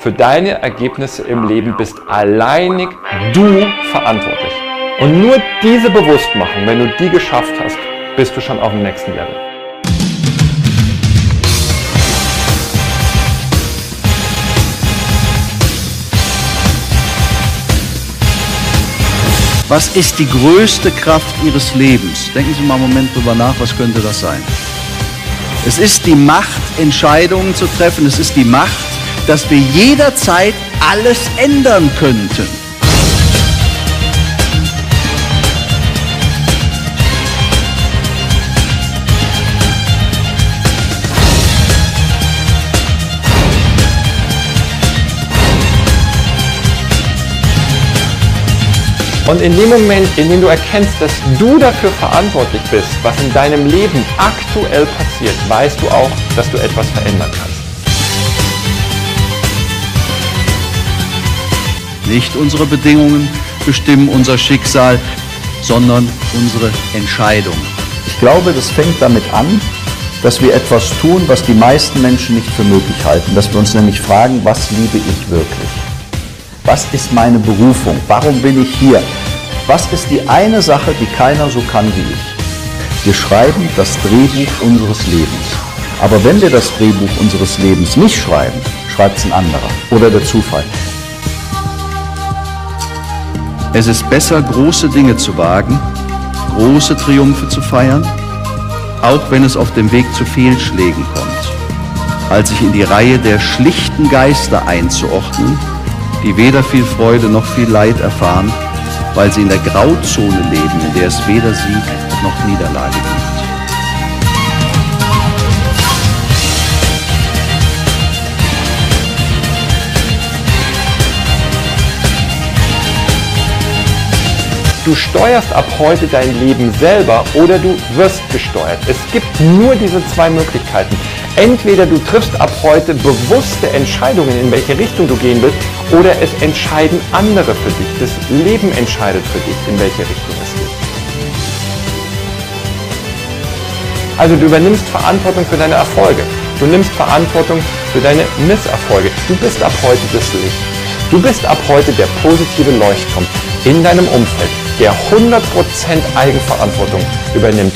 Für deine Ergebnisse im Leben bist alleinig du verantwortlich. Und nur diese Bewusstmachung, wenn du die geschafft hast, bist du schon auf dem nächsten Level. Was ist die größte Kraft Ihres Lebens? Denken Sie mal einen Moment drüber nach, was könnte das sein? Es ist die Macht, Entscheidungen zu treffen. Es ist die Macht, dass wir jederzeit alles ändern könnten. Und in dem Moment, in dem du erkennst, dass du dafür verantwortlich bist, was in deinem Leben aktuell passiert, weißt du auch, dass du etwas verändern kannst. Nicht unsere Bedingungen bestimmen unser Schicksal, sondern unsere Entscheidungen. Ich glaube, das fängt damit an, dass wir etwas tun, was die meisten Menschen nicht für möglich halten. Dass wir uns nämlich fragen, was liebe ich wirklich? Was ist meine Berufung? Warum bin ich hier? Was ist die eine Sache, die keiner so kann wie ich? Wir schreiben das Drehbuch unseres Lebens. Aber wenn wir das Drehbuch unseres Lebens nicht schreiben, schreibt es ein anderer oder der Zufall. Es ist besser, große Dinge zu wagen, große Triumphe zu feiern, auch wenn es auf dem Weg zu Fehlschlägen kommt, als sich in die Reihe der schlichten Geister einzuordnen, die weder viel Freude noch viel Leid erfahren, weil sie in der Grauzone leben, in der es weder Sieg noch Niederlage gibt. Du steuerst ab heute dein Leben selber oder du wirst gesteuert. Es gibt nur diese zwei Möglichkeiten. Entweder du triffst ab heute bewusste Entscheidungen, in welche Richtung du gehen willst, oder es entscheiden andere für dich. Das Leben entscheidet für dich, in welche Richtung es geht. Also du übernimmst Verantwortung für deine Erfolge. Du nimmst Verantwortung für deine Misserfolge. Du bist ab heute das Licht. Du bist ab heute der positive Leuchtturm in deinem Umfeld, der 100% Eigenverantwortung übernimmt